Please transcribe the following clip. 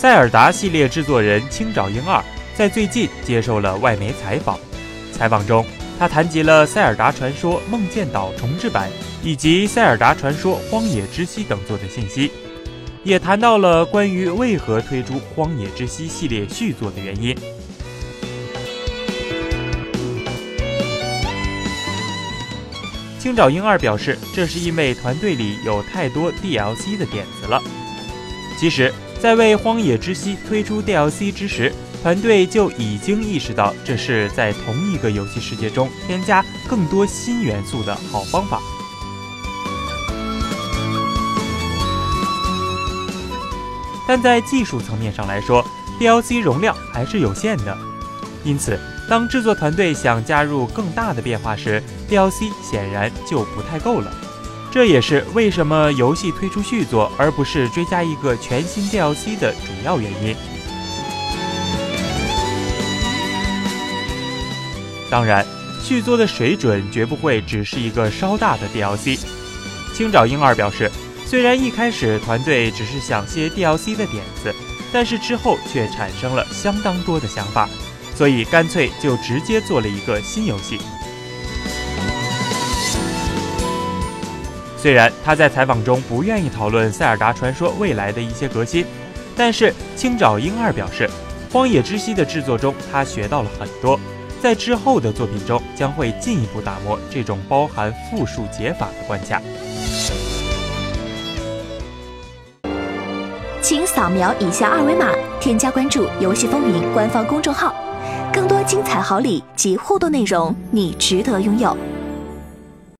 塞尔达系列制作人青沼英二在最近接受了外媒采访，采访中他谈及了《塞尔达传说：梦见岛重置版》以及《塞尔达传说：荒野之息》等作的信息，也谈到了关于为何推出《荒野之息》系列续作的原因。青沼英二表示，这是因为团队里有太多 DLC 的点子了。其实，在为《荒野之息》推出 DLC 之时，团队就已经意识到这是在同一个游戏世界中添加更多新元素的好方法。但在技术层面上来说，DLC 容量还是有限的，因此。当制作团队想加入更大的变化时，DLC 显然就不太够了。这也是为什么游戏推出续作而不是追加一个全新 DLC 的主要原因。当然，续作的水准绝不会只是一个稍大的 DLC。青沼英二表示，虽然一开始团队只是想些 DLC 的点子，但是之后却产生了相当多的想法。所以干脆就直接做了一个新游戏。虽然他在采访中不愿意讨论《塞尔达传说》未来的一些革新，但是青沼英二表示，《荒野之息》的制作中他学到了很多，在之后的作品中将会进一步打磨这种包含复数解法的关卡。请扫描以下二维码，添加关注“游戏风云”官方公众号。更多精彩好礼及互动内容，你值得拥有。